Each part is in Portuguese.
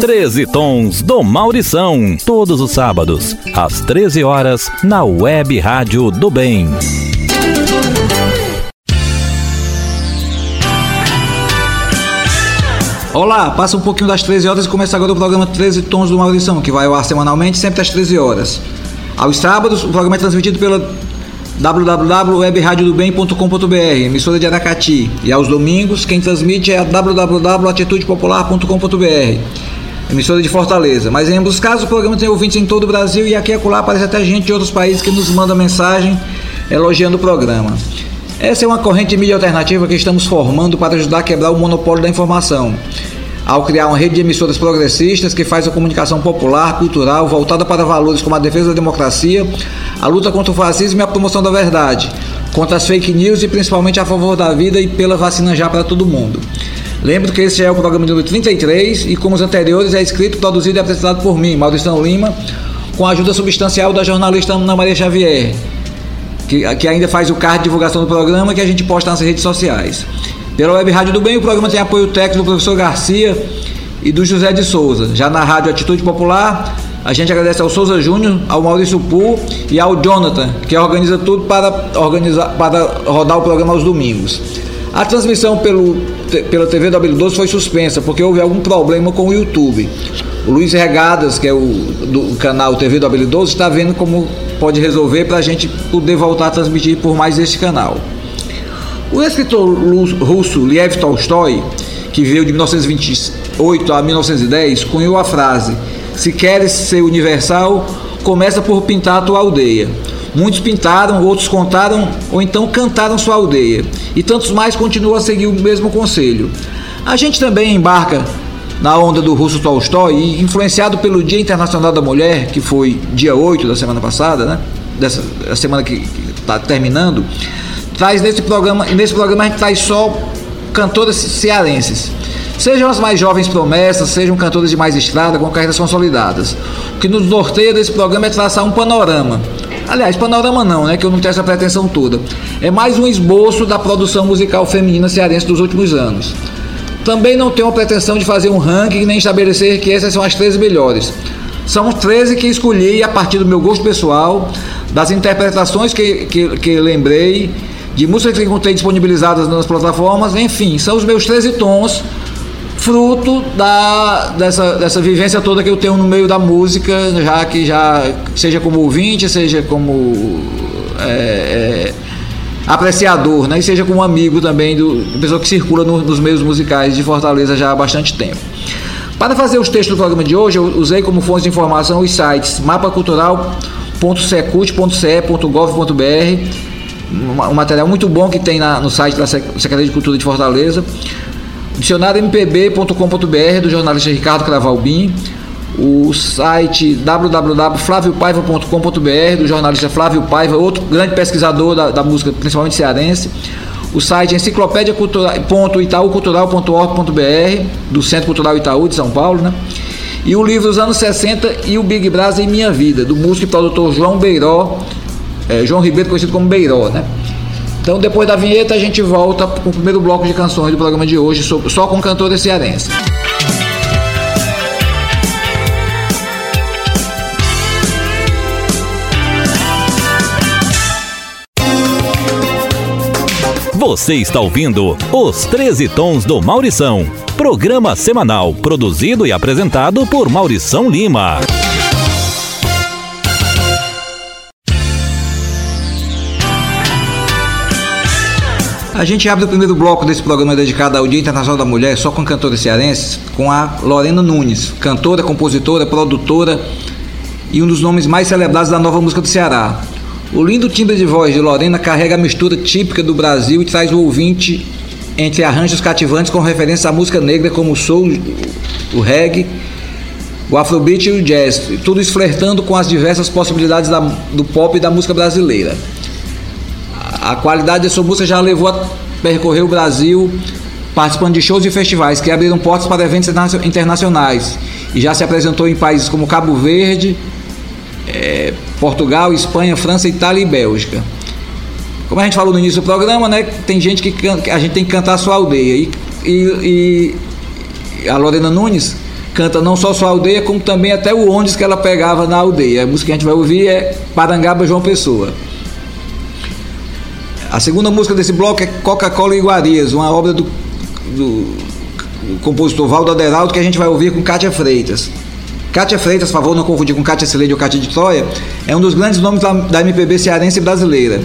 13 Tons do Maurição, todos os sábados, às 13 horas, na Web Rádio do Bem. Olá, passa um pouquinho das 13 horas e começa agora o programa 13 Tons do Maurição, que vai ao ar semanalmente, sempre às 13 horas. Aos sábados, o programa é transmitido pela www.webradiodobem.com.br, emissora de Aracati. E aos domingos, quem transmite é www.atitudepopular.com.br, emissora de Fortaleza. Mas em ambos os casos, o programa tem ouvintes em todo o Brasil e aqui e acolá aparece até gente de outros países que nos manda mensagem elogiando o programa. Essa é uma corrente de mídia alternativa que estamos formando para ajudar a quebrar o monopólio da informação ao criar uma rede de emissoras progressistas que faz a comunicação popular, cultural, voltada para valores como a defesa da democracia, a luta contra o fascismo e a promoção da verdade, contra as fake news e principalmente a favor da vida e pela vacina já para todo mundo. Lembro que esse é o programa número 33 e, como os anteriores, é escrito, produzido e apresentado por mim, Maurício Lima, com a ajuda substancial da jornalista Ana Maria Xavier, que, que ainda faz o card de divulgação do programa que a gente posta nas redes sociais. Pela Web Rádio do Bem, o programa tem apoio técnico do professor Garcia e do José de Souza. Já na Rádio Atitude Popular, a gente agradece ao Souza Júnior, ao Maurício Pu e ao Jonathan, que organiza tudo para, organizar, para rodar o programa aos domingos. A transmissão pelo, pela TV do W12 foi suspensa porque houve algum problema com o YouTube. O Luiz Regadas, que é o do canal TV do W12, está vendo como pode resolver para a gente poder voltar a transmitir por mais esse canal. O escritor russo Lev Tolstói, que veio de 1928 a 1910, cunhou a frase: Se queres ser universal, começa por pintar a tua aldeia. Muitos pintaram, outros contaram ou então cantaram sua aldeia. E tantos mais continuam a seguir o mesmo conselho. A gente também embarca na onda do russo Tolstói e influenciado pelo Dia Internacional da Mulher, que foi dia 8 da semana passada, né? Dessa semana que está terminando, traz nesse programa, nesse programa a gente traz só cantores cearenses. Sejam as mais jovens promessas, sejam cantores de mais estrada, com carreiras consolidadas. O que nos norteia desse programa é traçar um panorama. Aliás, panorama não, né? Que eu não tenho essa pretensão toda. É mais um esboço da produção musical feminina cearense dos últimos anos. Também não tenho a pretensão de fazer um ranking nem estabelecer que essas são as 13 melhores. São 13 que escolhi a partir do meu gosto pessoal, das interpretações que, que, que lembrei de músicas que encontrei disponibilizadas nas plataformas, enfim, são os meus 13 tons, fruto da, dessa, dessa vivência toda que eu tenho no meio da música, já que já seja como ouvinte, seja como é, é, apreciador, né? e seja como amigo também do, pessoa que circula no, nos meios musicais de Fortaleza já há bastante tempo. Para fazer os textos do programa de hoje, eu usei como fonte de informação os sites mapacultural.secult.ce.gov.br um material muito bom que tem na, no site da Secretaria de Cultura de Fortaleza. Dicionário mpb.com.br do jornalista Ricardo Cravalbim. O site www.flaviopaiva.com.br do jornalista Flávio Paiva, outro grande pesquisador da, da música, principalmente cearense. O site enciclopédia.itaucultural.org.br do Centro Cultural Itaú de São Paulo, né? E o livro Os Anos 60 e o Big Brother em Minha Vida, do músico e produtor João Beiró, é, João Ribeiro, conhecido como Beiró, né? Então, depois da vinheta, a gente volta com o primeiro bloco de canções do programa de hoje, só com cantores cearenses. Você está ouvindo Os 13 Tons do Maurição, programa semanal produzido e apresentado por Maurição Lima. A gente abre o primeiro bloco desse programa dedicado ao Dia Internacional da Mulher, só com cantores cearenses, com a Lorena Nunes, cantora, compositora, produtora e um dos nomes mais celebrados da nova música do Ceará. O lindo timbre de voz de Lorena carrega a mistura típica do Brasil e traz o ouvinte entre arranjos cativantes com referência à música negra como o soul, o reggae, o afrobeat e o jazz, tudo isso flertando com as diversas possibilidades da, do pop e da música brasileira. A qualidade de sua música já levou a percorrer o Brasil participando de shows e festivais que abriram portas para eventos internacionais e já se apresentou em países como Cabo Verde, é, Portugal, Espanha, França, Itália e Bélgica. Como a gente falou no início do programa, né, tem gente que canta, a gente tem que cantar a sua aldeia e, e, e a Lorena Nunes canta não só sua aldeia, como também até o ônibus que ela pegava na aldeia. A música que a gente vai ouvir é Parangaba João Pessoa. A segunda música desse bloco é Coca-Cola Iguarias, uma obra do, do, do compositor Valdo Aderaldo que a gente vai ouvir com Cátia Freitas. Cátia Freitas, favor, não confundir com Cátia Celede ou Cátia de Troia, é um dos grandes nomes da, da MPB cearense brasileira.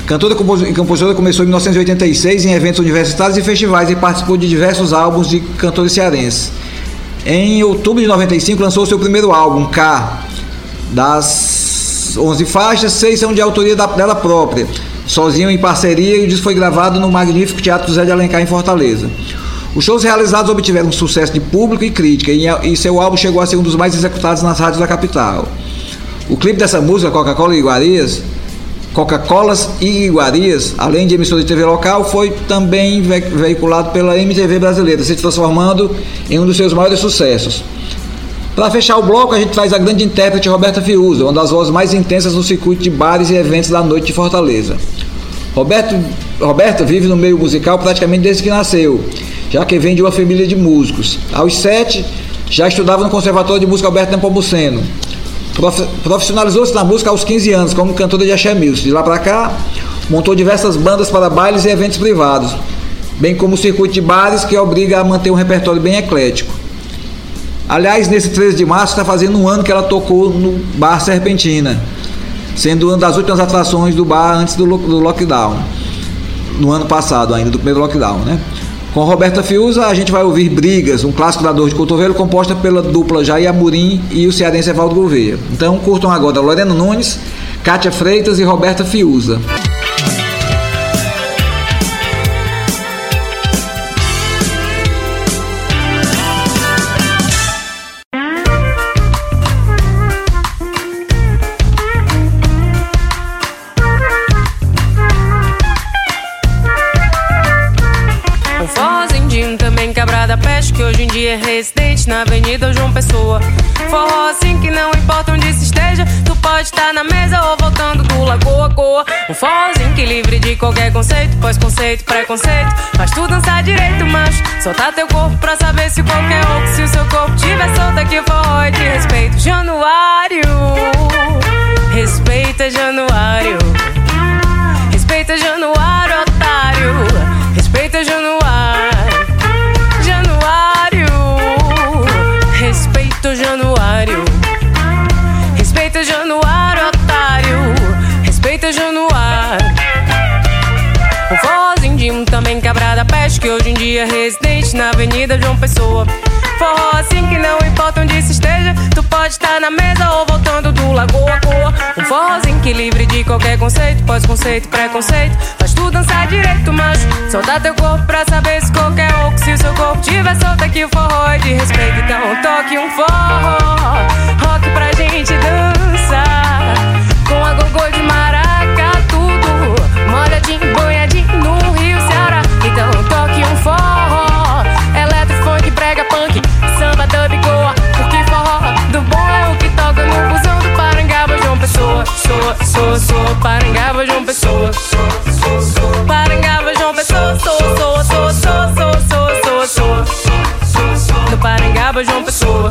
A cantora e compositora começou em 1986 em eventos universitários e festivais e participou de diversos álbuns de cantores cearenses. Em outubro de 95 lançou seu primeiro álbum, K. Das 11 faixas, seis são de autoria dela própria sozinho em parceria, e o disco foi gravado no magnífico Teatro Zé de Alencar, em Fortaleza. Os shows realizados obtiveram sucesso de público e crítica, e seu álbum chegou a ser um dos mais executados nas rádios da capital. O clipe dessa música, Coca-Cola e Iguarias, Coca-Colas e Iguarias, além de emissora de TV local, foi também veiculado pela MTV brasileira, se transformando em um dos seus maiores sucessos. Para fechar o bloco, a gente traz a grande intérprete Roberta Fiuza, uma das vozes mais intensas no circuito de bares e eventos da noite de Fortaleza. Roberto, Roberta vive no meio musical praticamente desde que nasceu, já que vem de uma família de músicos. Aos sete, já estudava no Conservatório de Música Alberto Nepomuceno. Profissionalizou-se na música aos 15 anos como cantora de axé music. De lá para cá, montou diversas bandas para bailes e eventos privados, bem como o circuito de bares que obriga a manter um repertório bem eclético. Aliás, nesse 13 de março está fazendo um ano que ela tocou no Bar Serpentina, sendo uma das últimas atrações do bar antes do, do lockdown. No ano passado ainda, do primeiro lockdown, né? Com Roberta Fiuza, a gente vai ouvir Brigas, um clássico da dor de cotovelo, composta pela dupla Jair Amorim e o cearense Evaldo Gouveia. Então curtam agora Lorena Nunes, Kátia Freitas e Roberta Fiuza. Na Avenida João Pessoa. Forró assim que não importa onde se esteja, tu pode estar na mesa ou voltando do Lagoa Coa. Um forrozinho que livre de qualquer conceito, pós-conceito, preconceito. Faz tu dançar direito, macho. Soltar teu corpo pra saber se qualquer outro, se o seu corpo tiver solto aqui, forró é de respeito. Januário, respeita Januário. Respeita Januário, otário. Respeita Januário. Respeita o Januário. Respeita o Januário, otário. Respeita o Januário. O forrozinho de um também quebrada peste que hoje em dia é residente na Avenida João Pessoa. Assim que não na mesa ou voltando do Lagoa Coa. Um forrozinho que livre de qualquer conceito, pós-conceito, preconceito. Faz tu dançar direito, macho. Soltar teu corpo pra saber se qualquer ou se o seu corpo tiver solto aqui o forró é de respeito. Então toque um forró, rock pra gente dançar. Com a gogô de Soa, soa, soa, Parangaba, João Pessoa. Parangaba, João Pessoa, soa, soa, soa, soa, soa, soa, soa. No Parangaba, João Pessoa.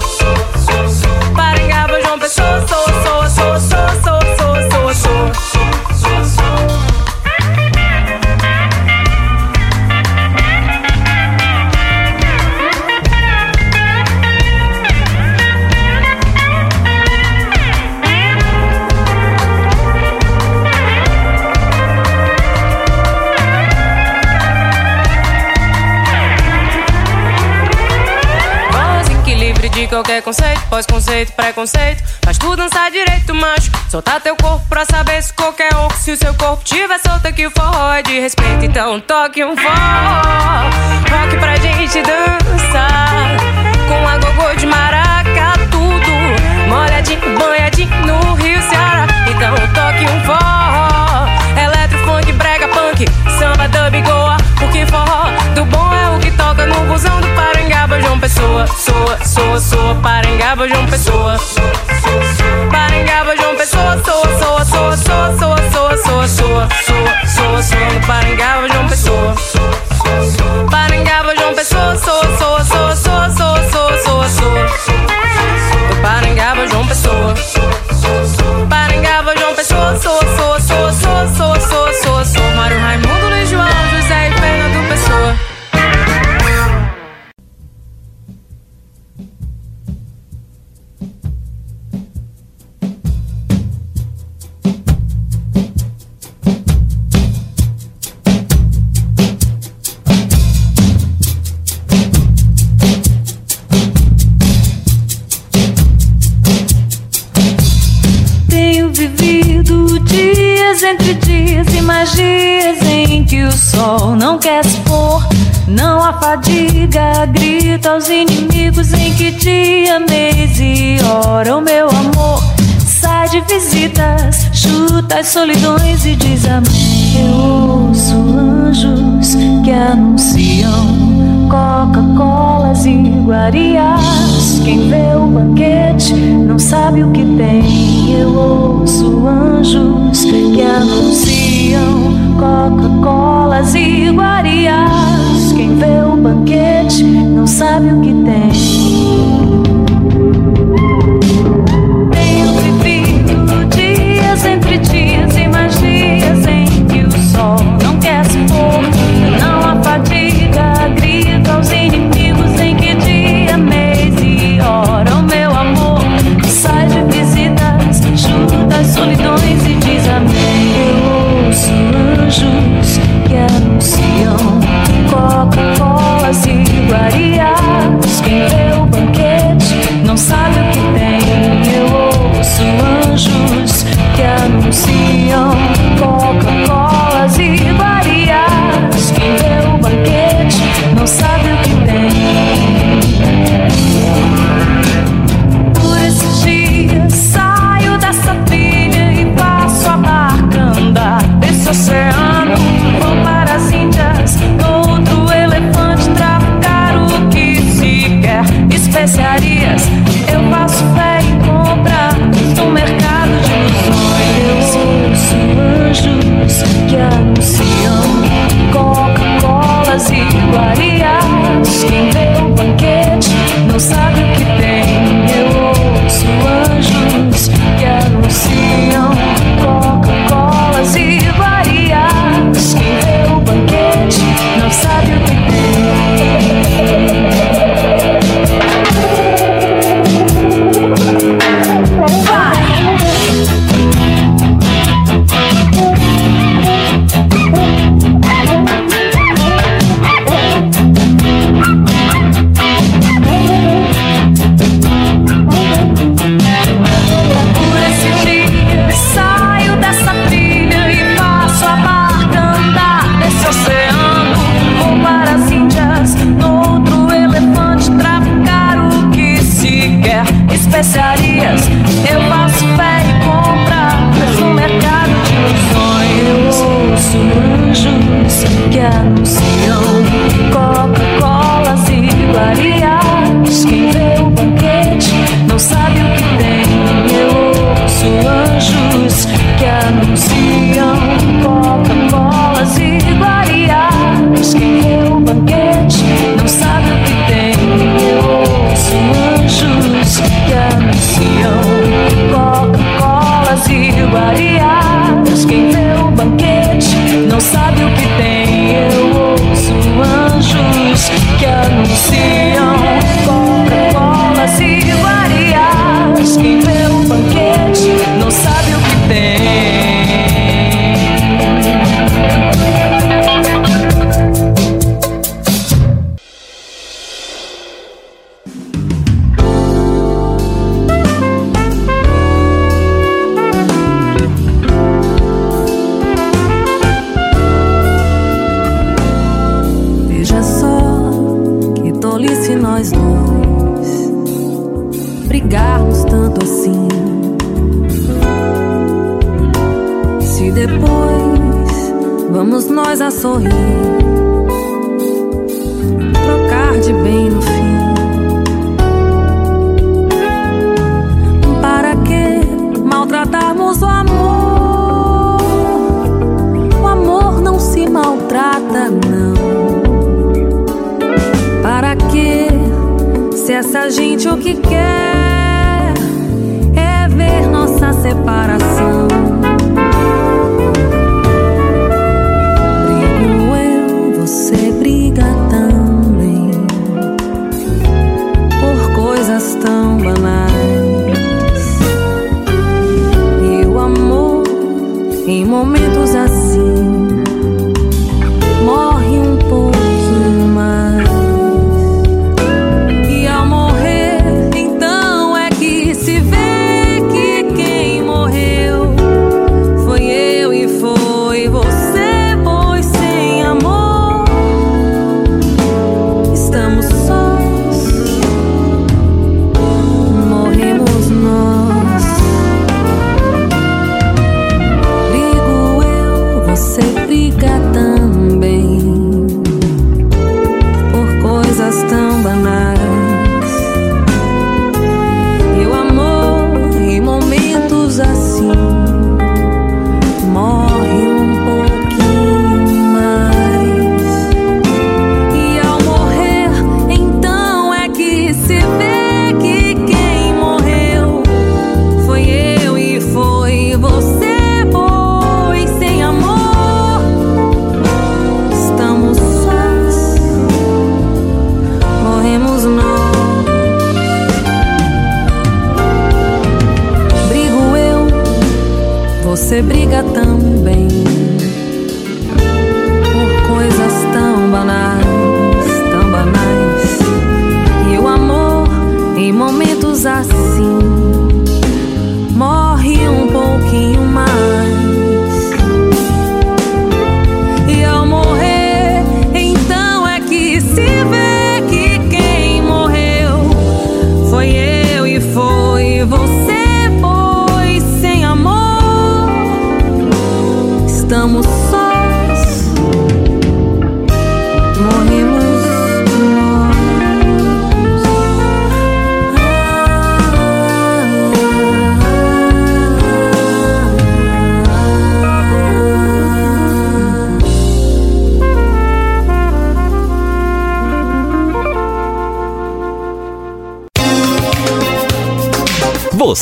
Qualquer conceito, pós-conceito, preconceito. Faz tu dançar direito, macho. Soltar teu corpo pra saber se qualquer um, se o seu corpo tiver solto aqui, o forró é de respeito. Então toque um forró, rock pra gente dançar. Com a gogô de maraca, tudo molhadinho, banhadinho no Rio Ceará. Então toque um forró, eletro, funk, brega, punk, samba, dub, goa. Porque forró do bom é o que toca no busão do Parangaba, João Pessoa. Soa, soa, soa, Parangaba, João Pessoa. Parangaba, João Pessoa. Soa, soa, soa, soa, soa, soa, soa, soa, soa, soa, soa, no Parangaba, João Pessoa. Parangaba, João Pessoa. Soa, soa, soa, soa, soa, soa, soa, soa. Grita aos inimigos em que dia, mês e hora o meu amor sai de visitas, chuta as solidões e diz amém. Eu ouço anjos que anunciam Coca-Colas e iguarias. Quem vê o banquete não sabe o que tem. Eu ouço anjos que anunciam Coca-Colas e iguarias. Quem vê o banquete não sabe o que tem.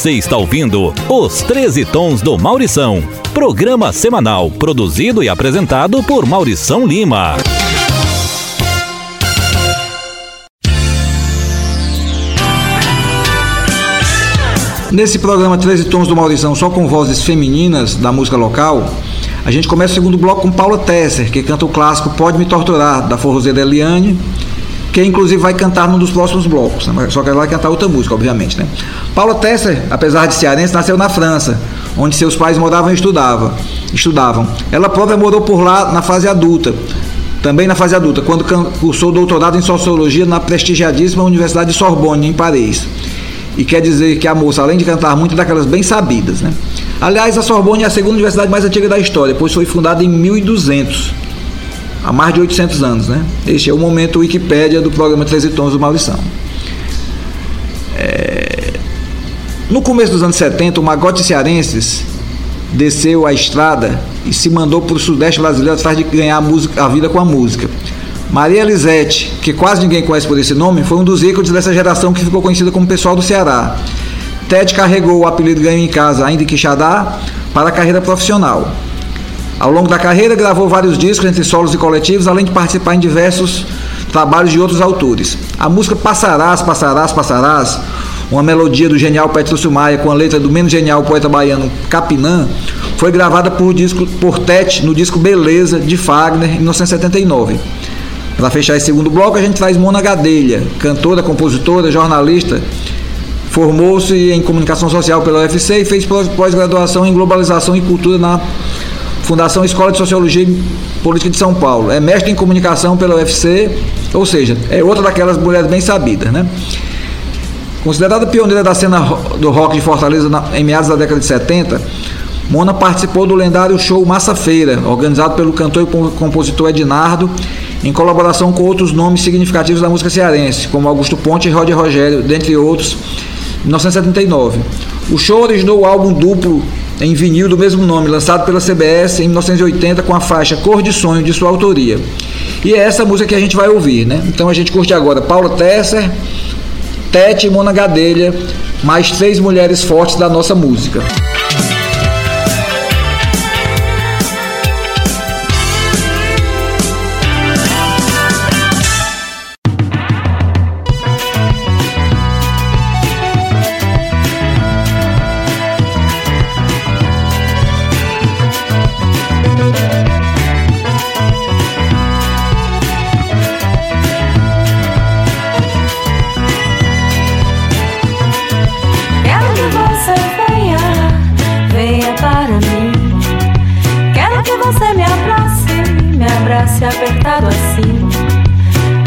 Você está ouvindo Os 13 Tons do Maurição. Programa semanal produzido e apresentado por Maurição Lima. Nesse programa 13 Tons do Maurição, só com vozes femininas da música local, a gente começa o segundo bloco com Paula Tesser, que canta o clássico Pode Me Torturar, da forrozeira Eliane, que inclusive vai cantar num dos próximos blocos, né? só que ela vai cantar outra música, obviamente. Né? Paula Tesser, apesar de cearense, nasceu na França, onde seus pais moravam e estudavam. estudavam. Ela própria morou por lá na fase adulta, também na fase adulta, quando cursou doutorado em Sociologia na prestigiadíssima Universidade de Sorbonne, em Paris. E quer dizer que a moça, além de cantar muito, é daquelas bem sabidas. Né? Aliás, a Sorbonne é a segunda universidade mais antiga da história, pois foi fundada em 1200 há mais de 800 anos. Né? Este é o momento Wikipédia do programa 13 Tons do Maurição. É... No começo dos anos 70, o Magote Cearenses desceu a estrada e se mandou para o sudeste brasileiro atrás de ganhar a, música, a vida com a música. Maria Elisete, que quase ninguém conhece por esse nome, foi um dos ícones dessa geração que ficou conhecida como pessoal do Ceará. Ted carregou o apelido ganho em casa, ainda em Quixadá, para a carreira profissional. Ao longo da carreira, gravou vários discos entre solos e coletivos, além de participar em diversos trabalhos de outros autores. A música Passarás, Passarás, Passarás, uma melodia do genial Petrúcio Maia com a letra do menos genial poeta baiano Capinã, foi gravada por, disco, por Tete no disco Beleza, de Fagner, em 1979. Para fechar esse segundo bloco, a gente traz Mona Gadelha, cantora, compositora, jornalista, formou-se em comunicação social pela UFC e fez pós-graduação em globalização e cultura na Fundação Escola de Sociologia e Política de São Paulo. É mestre em comunicação pela UFC, ou seja, é outra daquelas mulheres bem sabidas, né? Considerada pioneira da cena do rock de Fortaleza em meados da década de 70, Mona participou do lendário show Massa Feira, organizado pelo cantor e compositor Ednardo, em colaboração com outros nomes significativos da música cearense, como Augusto Ponte e Roger Rogério, dentre outros, em 1979. O show originou o álbum duplo em vinil do mesmo nome, lançado pela CBS em 1980 com a faixa Cor de Sonho de sua autoria. E é essa música que a gente vai ouvir, né? Então a gente curte agora Paula Tesser, Tete e Mona Gadelha, mais três mulheres fortes da nossa música.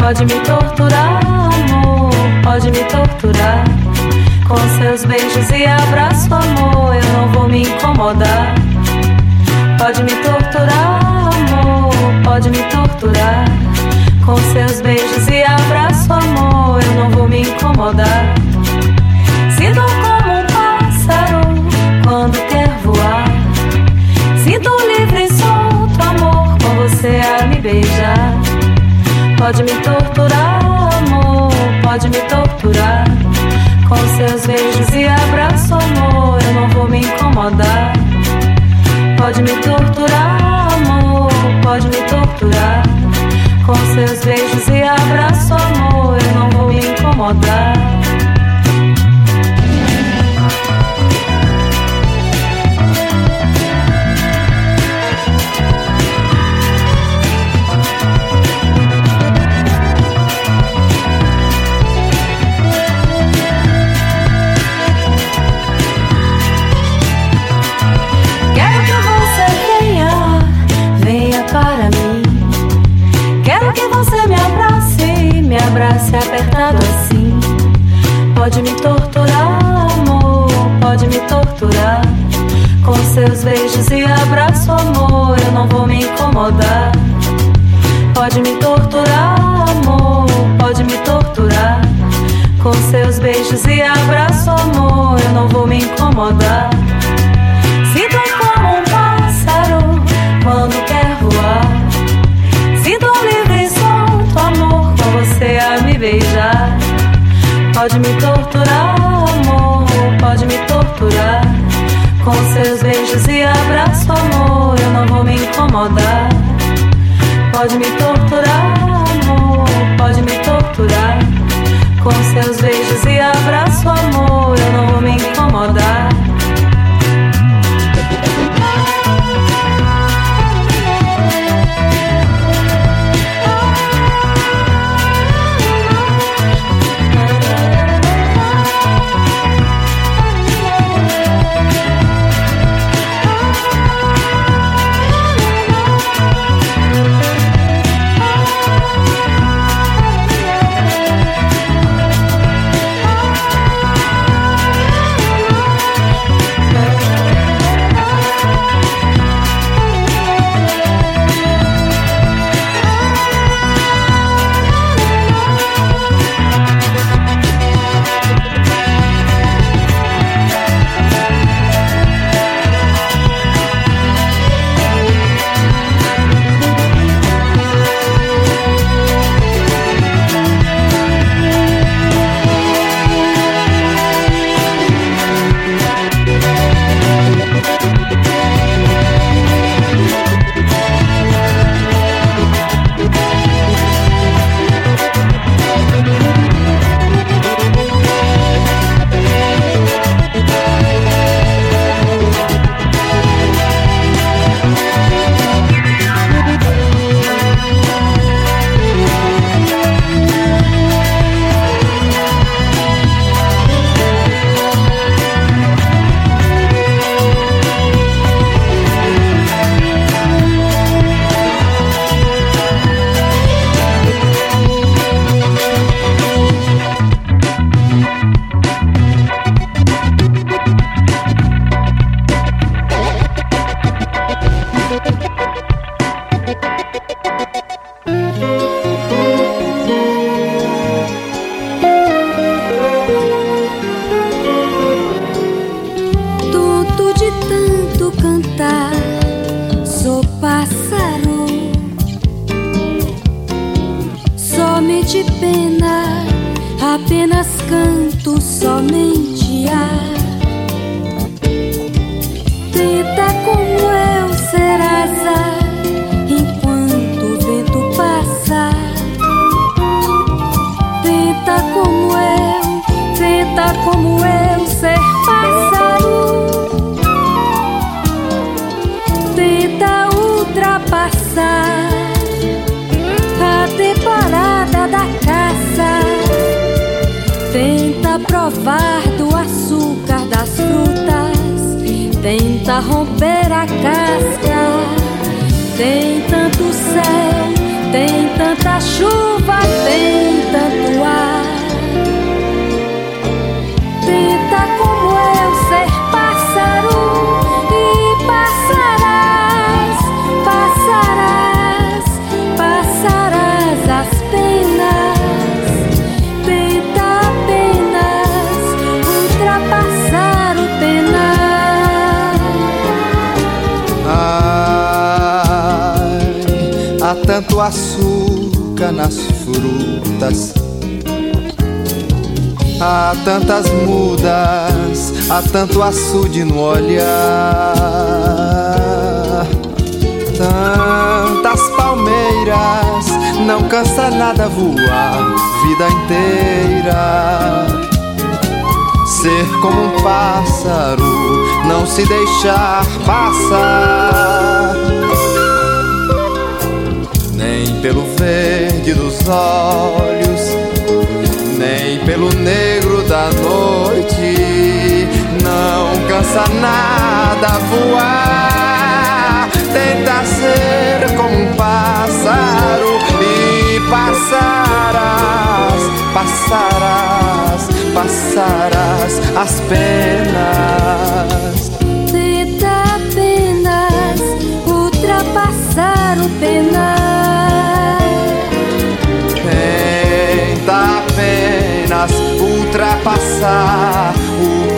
Pode me torturar, amor, pode me torturar. Com seus beijos e abraço, amor, eu não vou me incomodar. Pode me torturar, amor, pode me torturar. Com seus beijos e abraço, amor, eu não vou me incomodar. Sinto como um pássaro quando quer voar. Sinto livre e solto, amor, com você a me beijar. Torturar, amor, pode me torturar. Com seus beijos e abraço, amor, eu não vou me incomodar. Pode me torturar, amor, pode me torturar. Com seus beijos e abraço, amor, eu não vou me incomodar. Pode me torturar, amor, pode me torturar. Com seus beijos e abraço, amor, eu não vou me incomodar. Pode me torturar, amor, pode me torturar. Com seus beijos e abraço, amor, eu não vou me incomodar. Pode me torturar, amor, pode me torturar. Com seus beijos e abraço, amor, eu não vou me incomodar. Pode me torturar, amor, pode me torturar. Com seus beijos e abraço, amor, eu não vou me incomodar. Há tanto açúcar nas frutas. Há tantas mudas, há tanto açude no olhar. Tantas palmeiras, não cansa nada voar vida inteira. Ser como um pássaro, não se deixar passar. Verde dos olhos, nem pelo negro da noite. Não cansa nada voar. Tenta ser como um pássaro e passarás, passarás, ultrapassarás as penas. Tenta apenas ultrapassar o penar. Tenta apenas ultrapassar o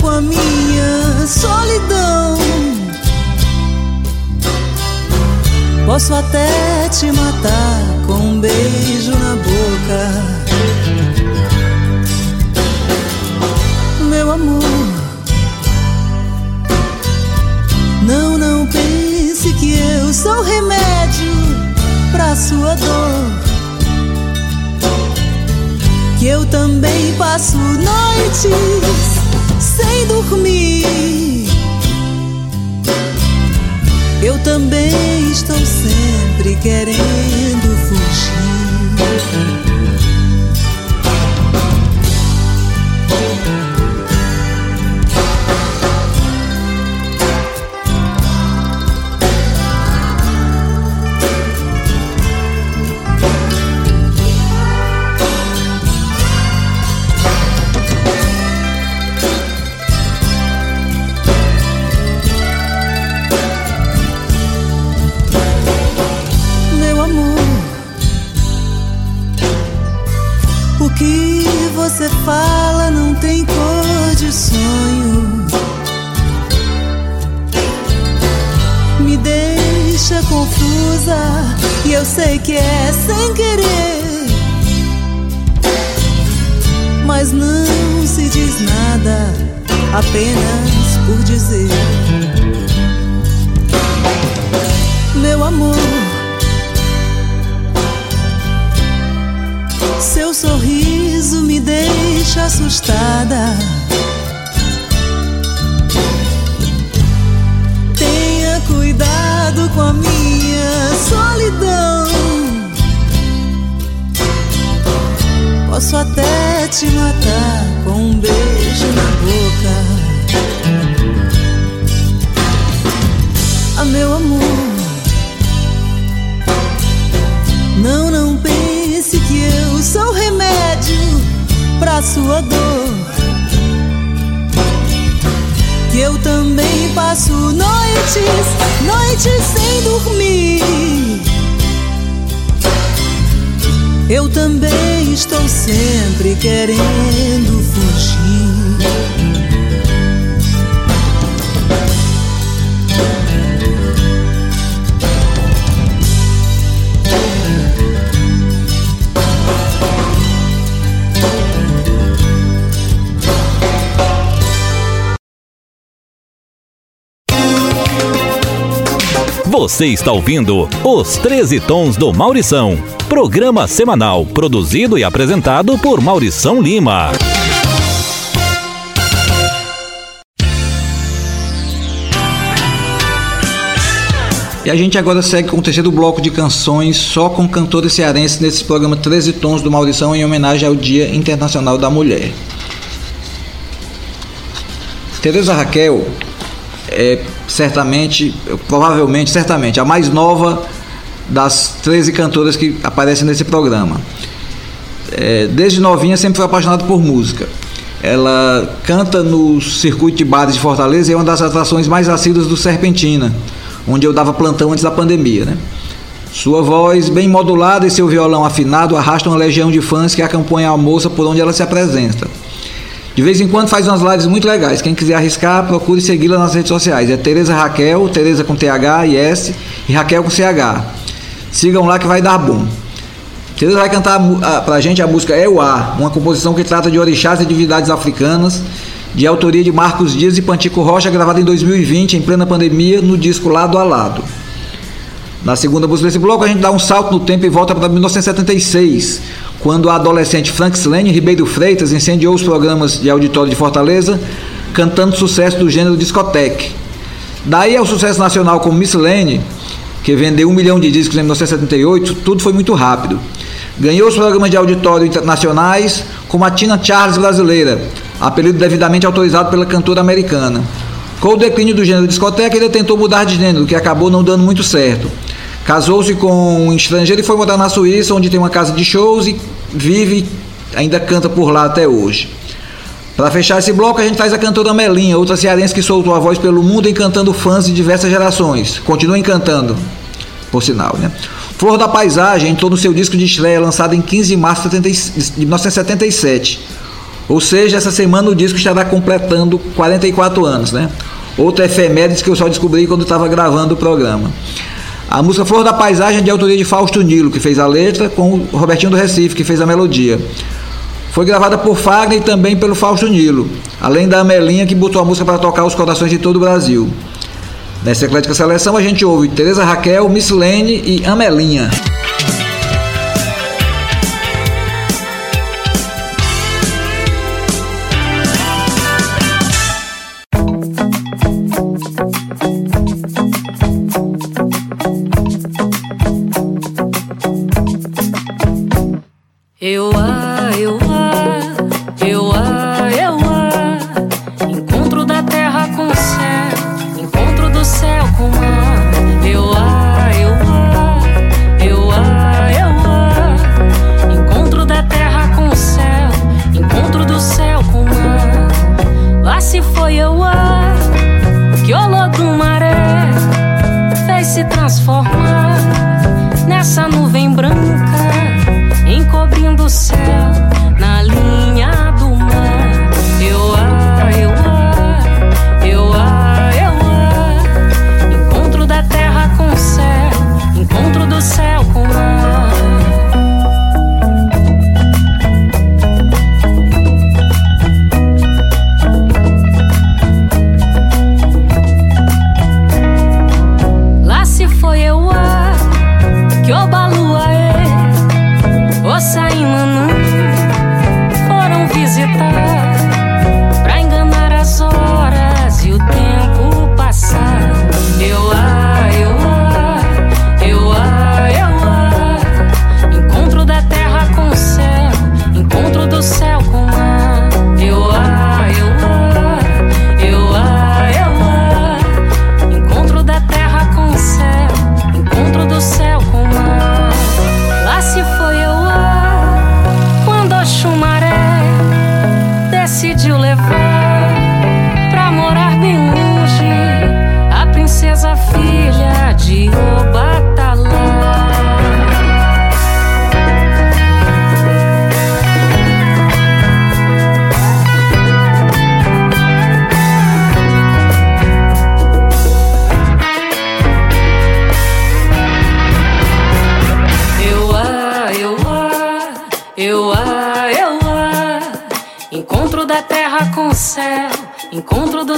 com a minha solidão Posso até te matar com um beijo na boca. Meu amor, não, não pense que eu sou remédio pra sua dor. Que eu também passo noites sem dormir eu também estou sempre querendo fugir. Mas não se diz nada, apenas por dizer. Meu amor. Seu sorriso me deixa assustada. Posso até te matar com um beijo na boca. Ah, meu amor. Não, não pense que eu sou remédio pra sua dor. Que eu também passo noites, noites sem dormir. Eu também estou sempre querendo fugir. Você está ouvindo Os 13 Tons do Maurição, programa semanal produzido e apresentado por Maurição Lima. E a gente agora segue com o terceiro bloco de canções só com cantores cearenses nesse programa 13 Tons do Maurição em homenagem ao Dia Internacional da Mulher. Tereza Raquel é certamente, provavelmente, certamente, a mais nova das 13 cantoras que aparecem nesse programa. É, desde novinha sempre foi apaixonada por música. Ela canta no circuito de bares de Fortaleza e é uma das atrações mais assíduas do Serpentina, onde eu dava plantão antes da pandemia, né? Sua voz bem modulada e seu violão afinado arrastam uma legião de fãs que acompanham a moça por onde ela se apresenta. De vez em quando faz umas lives muito legais. Quem quiser arriscar, procure segui-la nas redes sociais. É Tereza Raquel, Tereza com TH e S e Raquel com CH. Sigam lá que vai dar bom. Tereza vai cantar pra gente a música Euá, uma composição que trata de orixás e divindades africanas, de autoria de Marcos Dias e Pantico Rocha, gravada em 2020, em plena pandemia, no disco Lado a Lado. Na segunda música desse bloco, a gente dá um salto no tempo e volta para 1976, quando a adolescente Frank Slane Ribeiro Freitas incendiou os programas de auditório de Fortaleza, cantando sucesso do gênero discoteque. Daí ao sucesso nacional com Miss Lane, que vendeu um milhão de discos em 1978, tudo foi muito rápido. Ganhou os programas de auditório internacionais como a Tina Charles brasileira, apelido devidamente autorizado pela cantora americana. Com o declínio do gênero discoteca, ele tentou mudar de gênero, que acabou não dando muito certo. Casou-se com um estrangeiro e foi morar na Suíça, onde tem uma casa de shows e vive, ainda canta por lá até hoje. Para fechar esse bloco, a gente traz a cantora Melinha, outra cearense que soltou a voz pelo mundo encantando fãs de diversas gerações. Continua encantando, por sinal, né? Flor da Paisagem entrou no seu disco de estreia lançado em 15 de março de 1977. Ou seja, essa semana o disco estará completando 44 anos, né? Outra efeméride que eu só descobri quando estava gravando o programa. A música Flor da Paisagem é de autoria de Fausto Nilo, que fez a letra, com o Robertinho do Recife, que fez a melodia. Foi gravada por Fagner e também pelo Fausto Nilo, além da Amelinha, que botou a música para tocar os corações de todo o Brasil. Nessa eclética seleção a gente ouve Tereza Raquel, Miss Lene e Amelinha.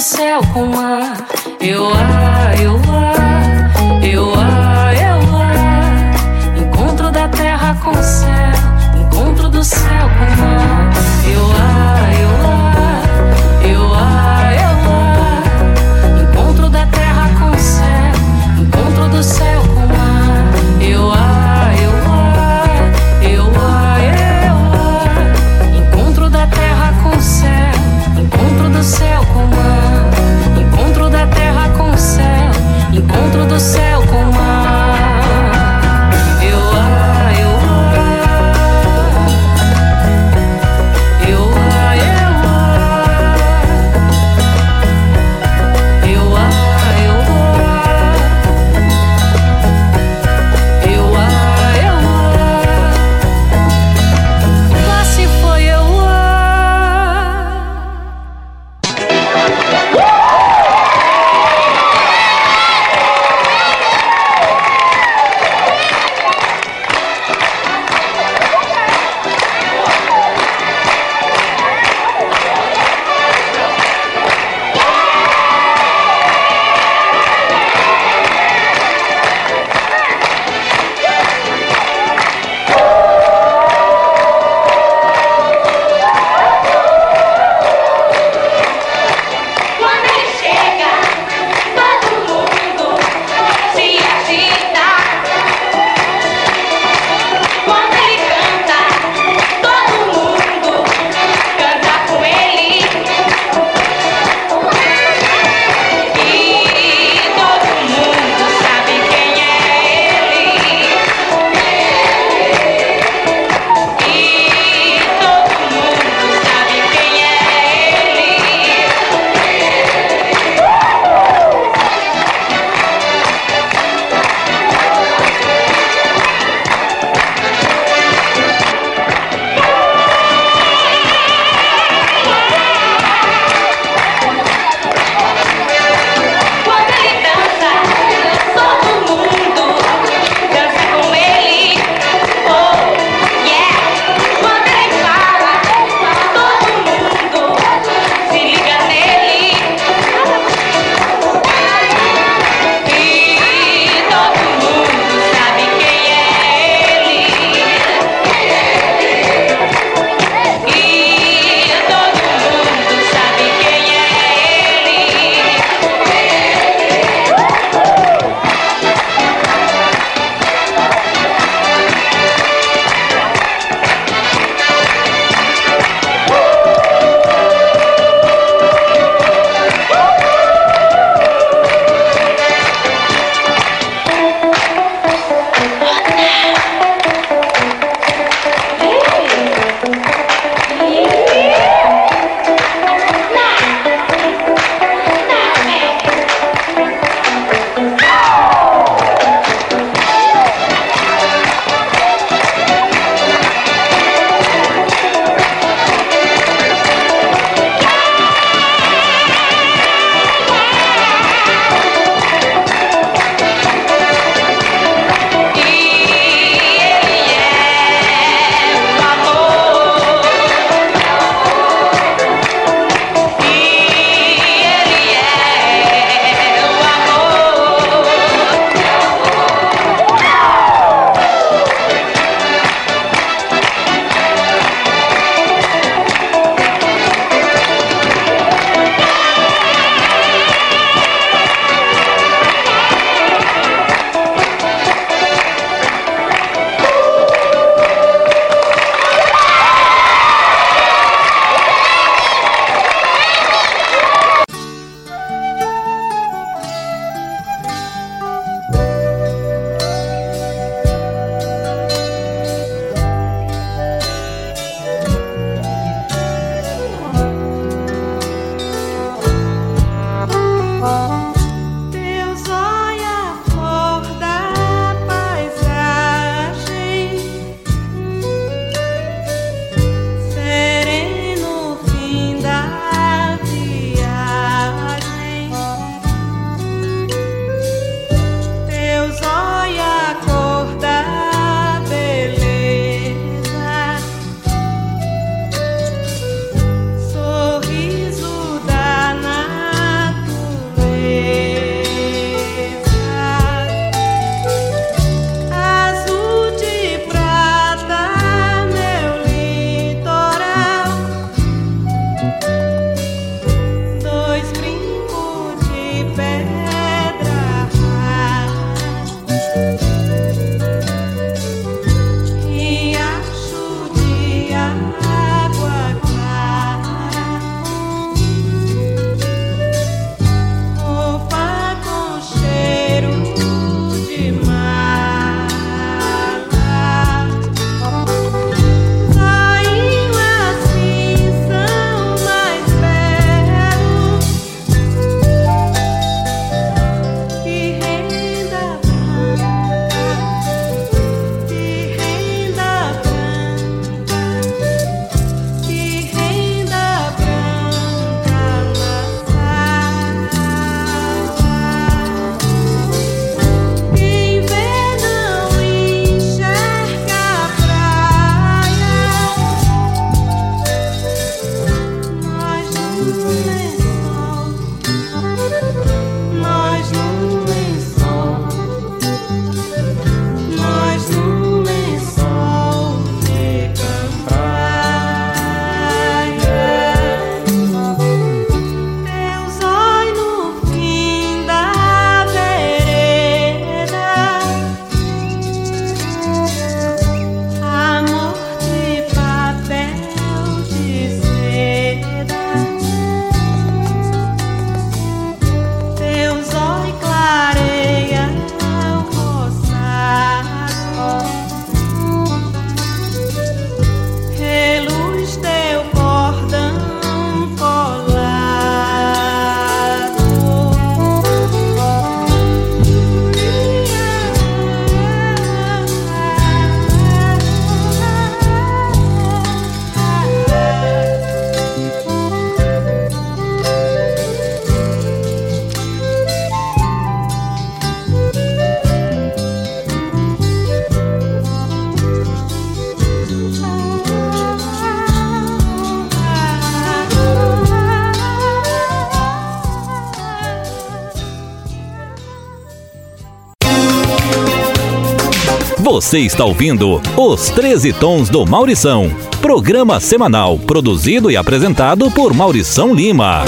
Céu com mar, encontro da Você está ouvindo Os 13 Tons do Maurição. Programa semanal produzido e apresentado por Maurição Lima.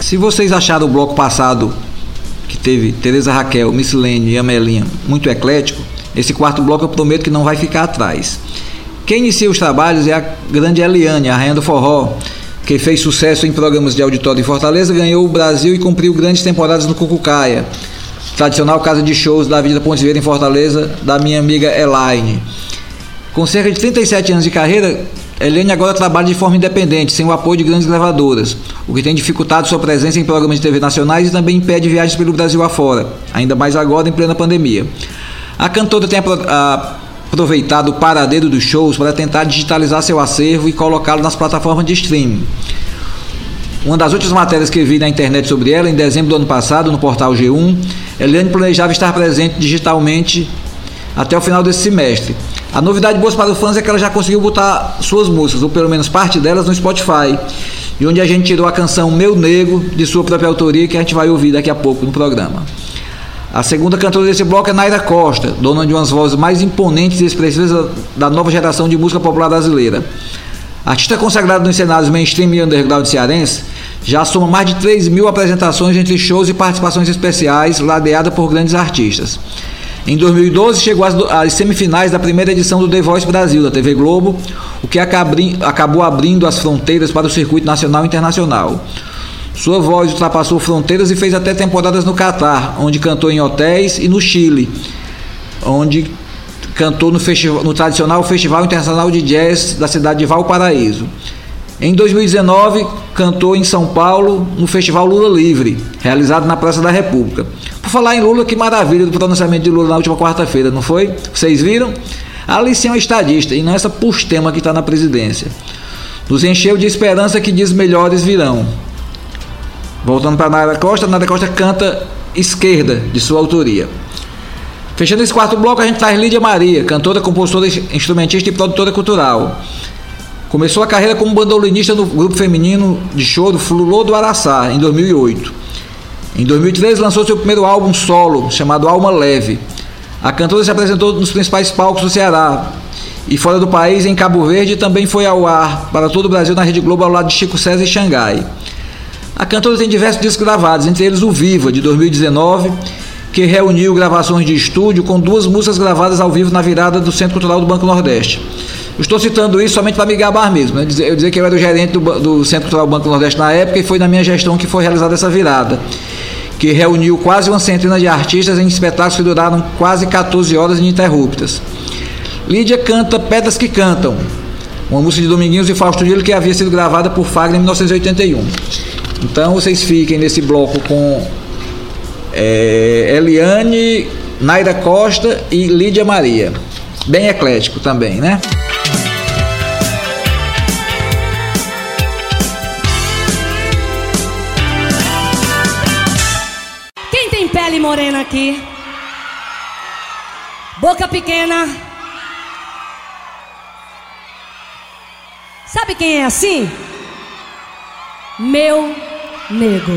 Se vocês acharam o bloco passado, que teve Tereza Raquel, Missilene e Amelinha, muito eclético, esse quarto bloco eu prometo que não vai ficar atrás. Quem inicia os trabalhos é a grande Eliane, a rainha do forró, que fez sucesso em programas de auditório em Fortaleza, ganhou o Brasil e cumpriu grandes temporadas no Cucucaia, tradicional casa de shows da Avenida Pontes Vieira em Fortaleza, da minha amiga Elaine. Com cerca de 37 anos de carreira, Eliane agora trabalha de forma independente, sem o apoio de grandes gravadoras, o que tem dificultado sua presença em programas de TV nacionais e também impede viagens pelo Brasil afora, ainda mais agora em plena pandemia. A cantora tem aproveitado o paradeiro dos shows para tentar digitalizar seu acervo e colocá-lo nas plataformas de streaming. Uma das últimas matérias que vi na internet sobre ela, em dezembro do ano passado, no portal G1, Eliane planejava estar presente digitalmente até o final desse semestre. A novidade boa para os fãs é que ela já conseguiu botar suas músicas, ou pelo menos parte delas, no Spotify. E onde a gente tirou a canção Meu Nego, de sua própria autoria, que a gente vai ouvir daqui a pouco no programa. A segunda cantora desse bloco é Naira Costa, dona de umas vozes mais imponentes e expressivas da nova geração de música popular brasileira. Artista consagrada nos cenários mainstream e underground cearense, já soma mais de 3 mil apresentações entre shows e participações especiais, ladeada por grandes artistas. Em 2012, chegou às, semifinais da primeira edição do The Voice Brasil, da TV Globo, o que acabou abrindo as fronteiras para o circuito nacional e internacional. Sua voz ultrapassou fronteiras e fez até temporadas no Catar, onde cantou em hotéis, e no Chile, onde cantou no, no tradicional Festival Internacional de Jazz da cidade de Valparaíso. Em 2019, cantou em São Paulo no Festival Lula Livre, realizado na Praça da República. Por falar em Lula, que maravilha do pronunciamento de Lula na última quarta-feira, não foi? Vocês viram? A Alice é uma estadista e não é essa pustema que está na presidência. Nos encheu de esperança que diz melhores virão. Voltando para Nara Costa, Nara Costa canta Esquerda, de sua autoria. Fechando esse quarto bloco, a gente traz Lídia Maria, cantora, compositora, instrumentista e produtora cultural. Começou a carreira como bandolinista no grupo feminino de choro Flulô do Araçá, em 2008. Em 2013 lançou seu primeiro álbum solo, chamado Alma Leve. A cantora se apresentou nos principais palcos do Ceará e fora do país, em Cabo Verde, e também foi ao ar para todo o Brasil na Rede Globo ao lado de Chico César e Xangai. A cantora tem diversos discos gravados, entre eles o Viva, de 2019, que reuniu gravações de estúdio com duas músicas gravadas ao vivo na virada do Centro Cultural do Banco Nordeste. estou citando isso somente para me gabar mesmo. Né? Eu dizer que eu era o gerente do, do Centro Cultural do Banco Nordeste na época e foi na minha gestão que foi realizada essa virada, que reuniu quase uma centena de artistas em espetáculos que duraram quase 14 horas ininterruptas. Lídia canta Pedras que Cantam, uma música de Dominguinhos e Fausto Nilo que havia sido gravada por Fagner em 1981. Então vocês fiquem nesse bloco com é, Eliane, Naira Costa e Lídia Maria. Bem eclético também, né? Quem tem pele morena aqui? Boca pequena. Sabe quem é assim? Meu nego.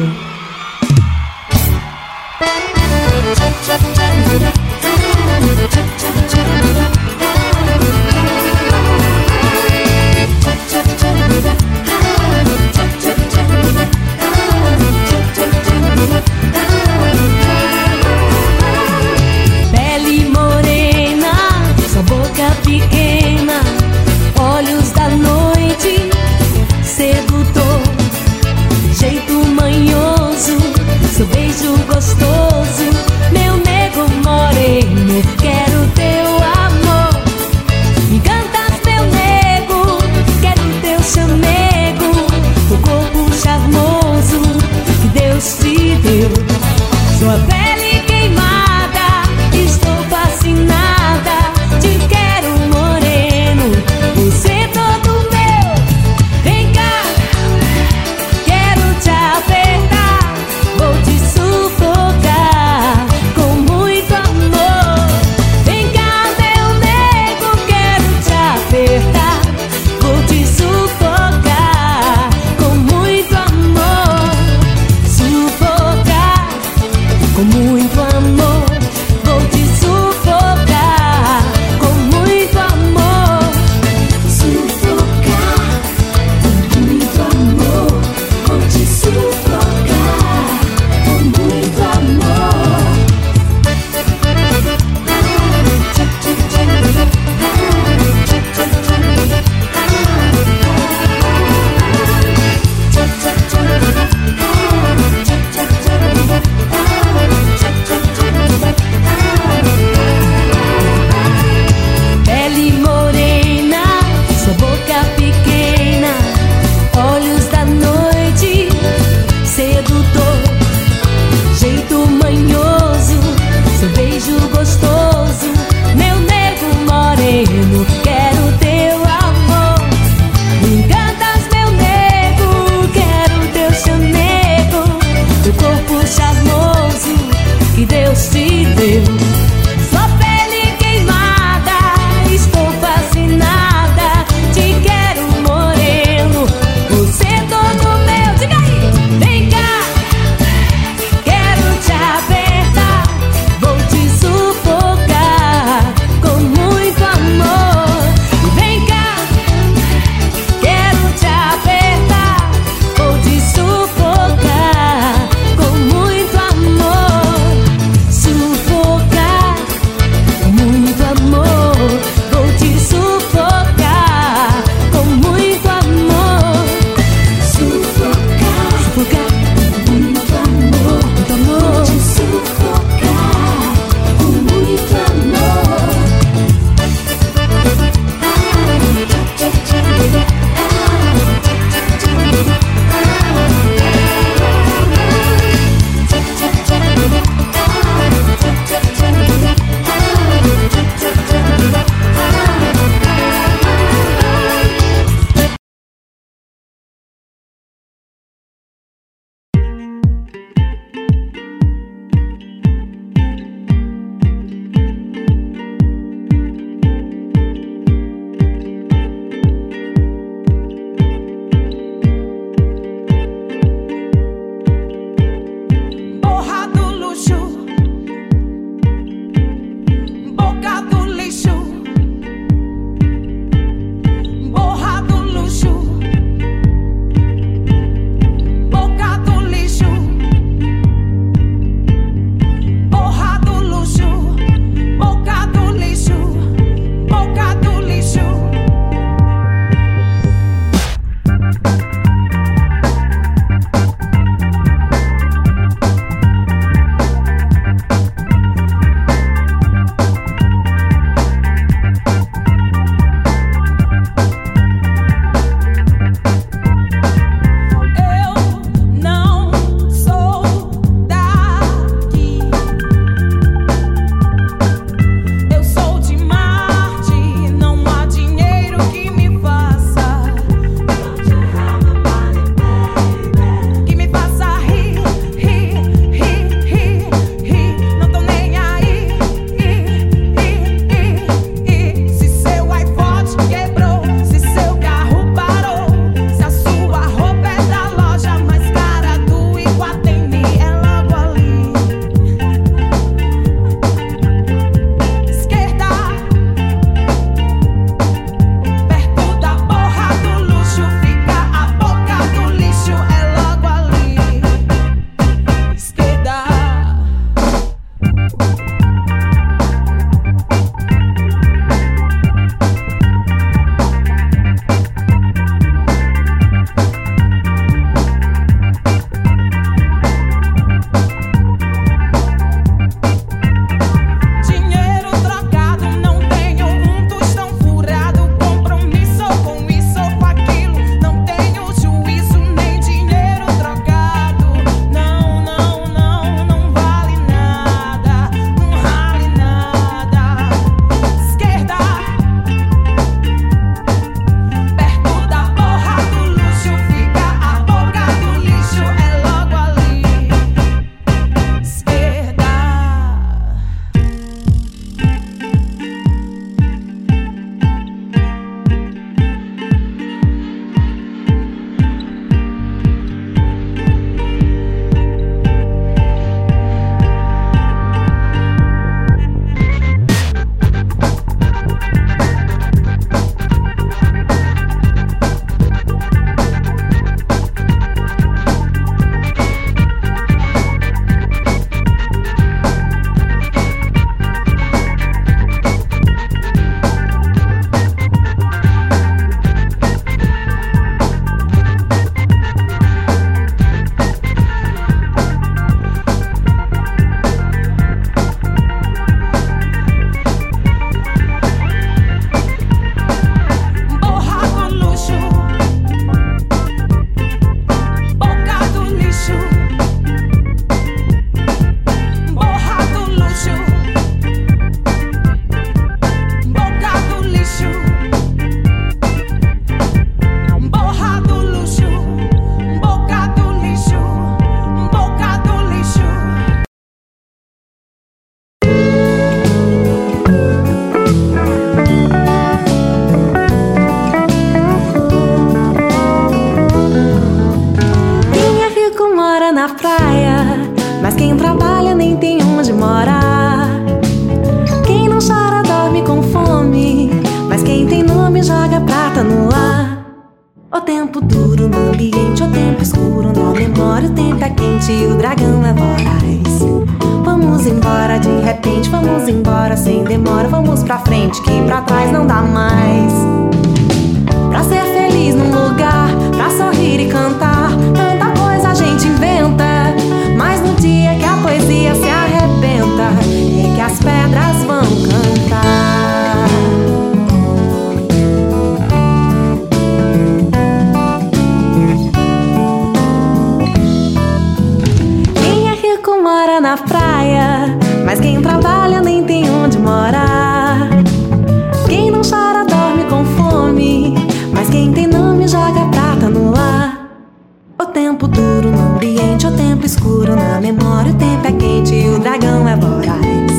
Escuro na memória, o tempo é quente e o dragão é voraz.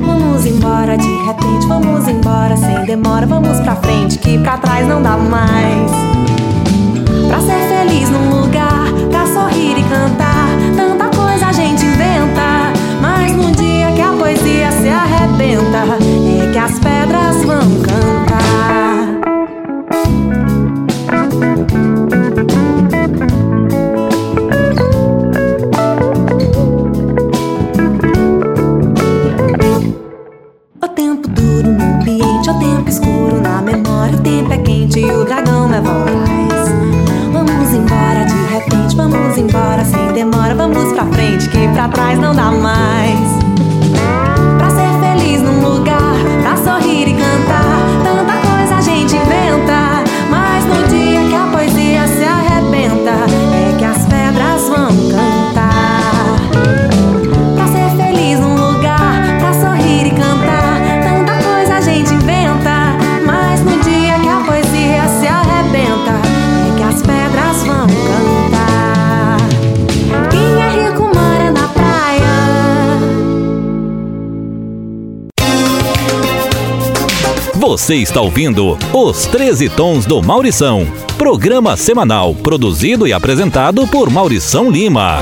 Vamos embora de repente, vamos embora sem demora, vamos pra frente que pra trás não dá mais. Pra ser feliz num lugar, pra sorrir e cantar, tanta coisa a gente inventa. Mas no dia que a poesia se arrebenta, é que as pedras vão cantar. Tempo é quente e o dragão é voraz. Vamos embora de repente, vamos embora sem demora, vamos pra frente que pra trás não dá mais. Pra ser feliz num lugar, pra sorrir e Você está ouvindo Os 13 Tons do Maurição. Programa semanal produzido e apresentado por Maurição Lima.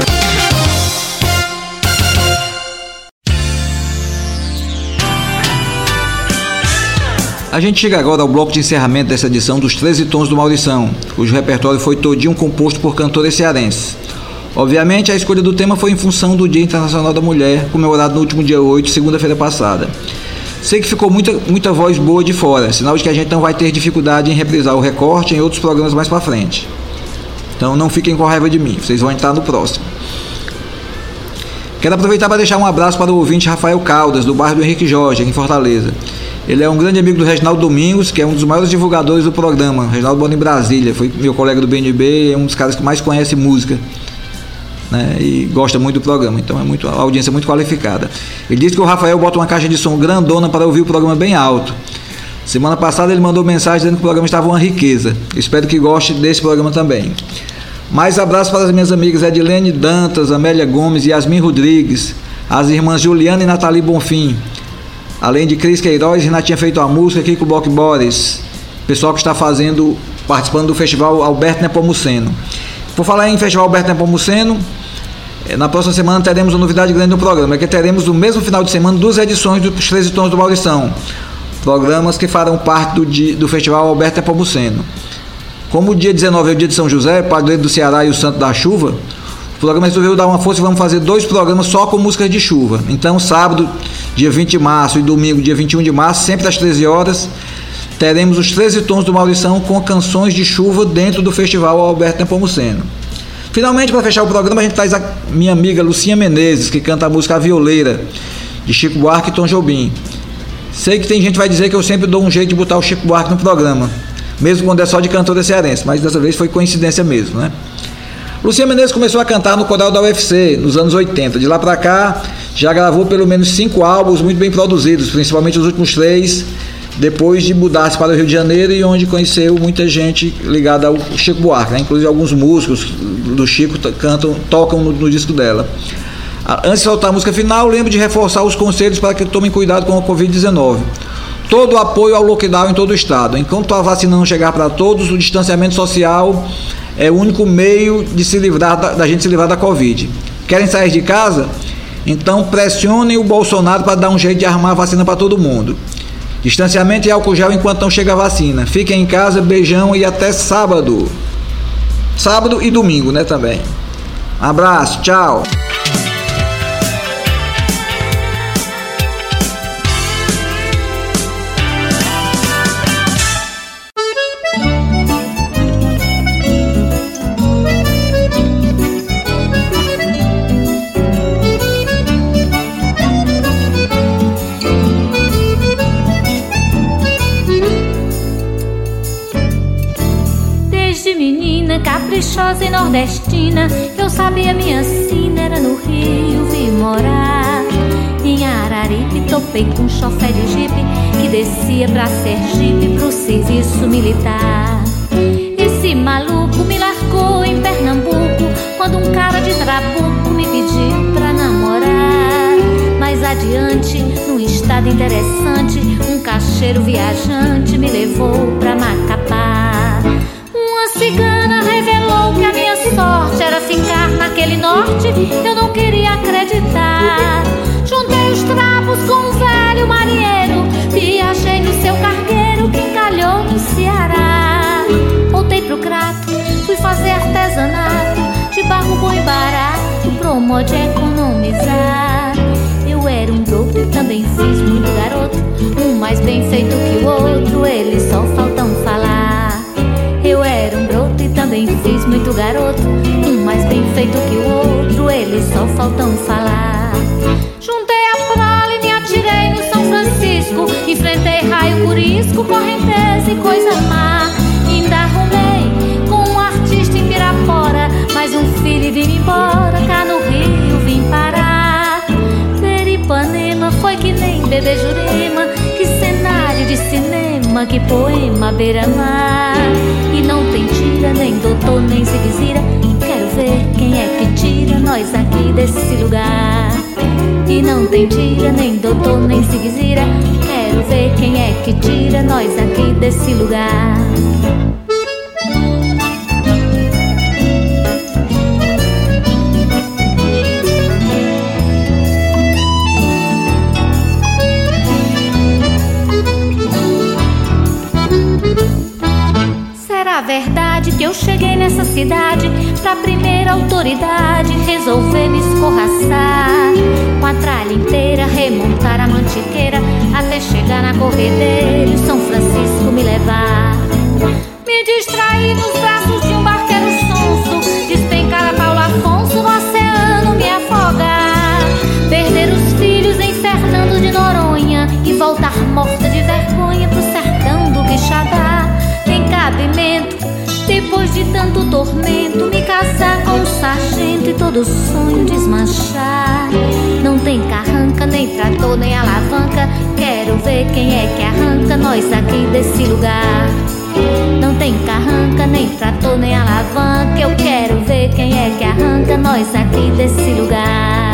A gente chega agora ao bloco de encerramento dessa edição dos 13 Tons do Maurição, cujo repertório foi todinho composto por cantores cearenses. Obviamente, a escolha do tema foi em função do Dia Internacional da Mulher, comemorado no último dia 8, segunda-feira passada. Sei que ficou muita, muita voz boa de fora, sinal de que a gente não vai ter dificuldade em reprisar o recorte em outros programas mais pra frente. Então não fiquem com raiva de mim, vocês vão entrar no próximo. Quero aproveitar para deixar um abraço para o ouvinte Rafael Caldas, do bairro do Henrique Jorge, aqui em Fortaleza. Ele é um grande amigo do Reginaldo Domingos, que é um dos maiores divulgadores do programa. Reginaldo mora em Brasília, foi meu colega do BNB, é um dos caras que mais conhece música. Né, e gosta muito do programa, então é muito, a audiência é muito qualificada. Ele disse que o Rafael bota uma caixa de som grandona para ouvir o programa bem alto. Semana passada ele mandou mensagem dizendo que o programa estava uma riqueza. Espero que goste desse programa também. Mais abraços para as minhas amigas Edilene Dantas, Amélia Gomes e Yasmin Rodrigues, as irmãs Juliana e Nathalie Bonfim, além de Cris Queiroz, Renatinha Feito a Música, Kiko Block Boris, pessoal que está fazendo, participando do Festival Alberto Nepomuceno. Por falar em Festival Alberto Nepomuceno, eh, na próxima semana teremos uma novidade grande no programa, é que teremos no mesmo final de semana duas edições dos 13 Tons do Maurição, programas que farão parte do, do Festival Alberto Nepomuceno. Como o dia 19 é o dia de São José, padroeiro do Ceará e o Santo da Chuva, o programa resolveu dar uma força e vamos fazer dois programas só com músicas de chuva. Então, sábado, dia 20 de março, e domingo, dia 21 de março, sempre às 13 horas, teremos os 13 tons do Maurição com canções de chuva dentro do Festival Alberto Nepomuceno. Finalmente, para fechar o programa, a gente traz a minha amiga Lucinha Menezes, que canta a música A Violeira, de Chico Buarque e Tom Jobim. Sei que tem gente que vai dizer que eu sempre dou um jeito de botar o Chico Buarque no programa, mesmo quando é só de cantora cearense, mas dessa vez foi coincidência mesmo, né? Lucinha Menezes começou a cantar no coral da UFC nos anos 80. De lá para cá, já gravou pelo menos cinco álbuns muito bem produzidos, principalmente os últimos três, depois de mudar-se para o Rio de Janeiro e onde conheceu muita gente ligada ao Chico Buarque, né? inclusive alguns músicos do Chico cantam, tocam no, no disco dela. Antes de soltar a música final, lembro de reforçar os conselhos para que tomem cuidado com a Covid-19. Todo o apoio ao lockdown em todo o estado. Enquanto a vacina não chegar para todos, o distanciamento social é o único meio de se livrar da, da gente se livrar da Covid. Querem sair de casa? Então pressionem o Bolsonaro para dar um jeito de armar a vacina para todo mundo. Distanciamento e álcool gel enquanto não chega a vacina. Fiquem em casa, beijão e até sábado. sábado e domingo, né, também. Um abraço, tchau. Nordestina Eu sabia minha sina era no Rio Vi morar em Araripe. Topei com um chofé de jipe Que descia pra Sergipe Pro serviço militar. Esse maluco me largou em Pernambuco Quando um cara de trabuco me pediu pra namorar. Mais adiante, num estado interessante Um cacheiro viajante me levou pra Macapá. Uma cigana sorte era ficar naquele norte. Eu não queria acreditar. Juntei os trapos com um velho marinheiro. Viajei no seu cargueiro que encalhou no Ceará. Voltei pro crato, fui fazer artesanato de barro bom e barato pro modo de economizar. Eu era um broto e também fiz muito garoto. Um mais bem feito que o outro, eles só faltam falar. Fiz muito garoto. Um mais bem feito que o outro, eles só faltam falar. Juntei a prole e me atirei no São Francisco. Enfrentei raio curisco, correnteza e coisa má. Ainda arrumei com um artista em Pirapora. Mais um filho e vim embora. Cá no Rio vim parar. Ver Ipanema foi que nem bebê Jurema. Que cenário de cinema, que poema beira-mar. Nem doutor, nem zigue-zira. Quero ver quem é que tira nós aqui desse lugar. E não tem tira, nem doutor, nem zigue-zira. Quero ver quem é que tira nós aqui desse lugar. Será verdade que eu cheguei nessa cidade pra primeira autoridade resolver me escorraçar? Com a tralha inteira, remontar a mantiqueira até chegar na corredeira e São Francisco me levar. Me distrair nos braços de um barqueiro sonso, despencar a Paulo Afonso no oceano, me afogar. Perder os filhos em Fernando de Noronha e voltar morta de vergonha pro sertão do Quixadá. Tem cabimento, tanto tormento, me casar com um sargento e todo sonho desmanchar. Não tem carranca, nem trator, nem alavanca. Quero ver quem é que arranca nós aqui desse lugar. Não tem carranca, nem trator, nem alavanca. Eu quero ver quem é que arranca nós aqui desse lugar.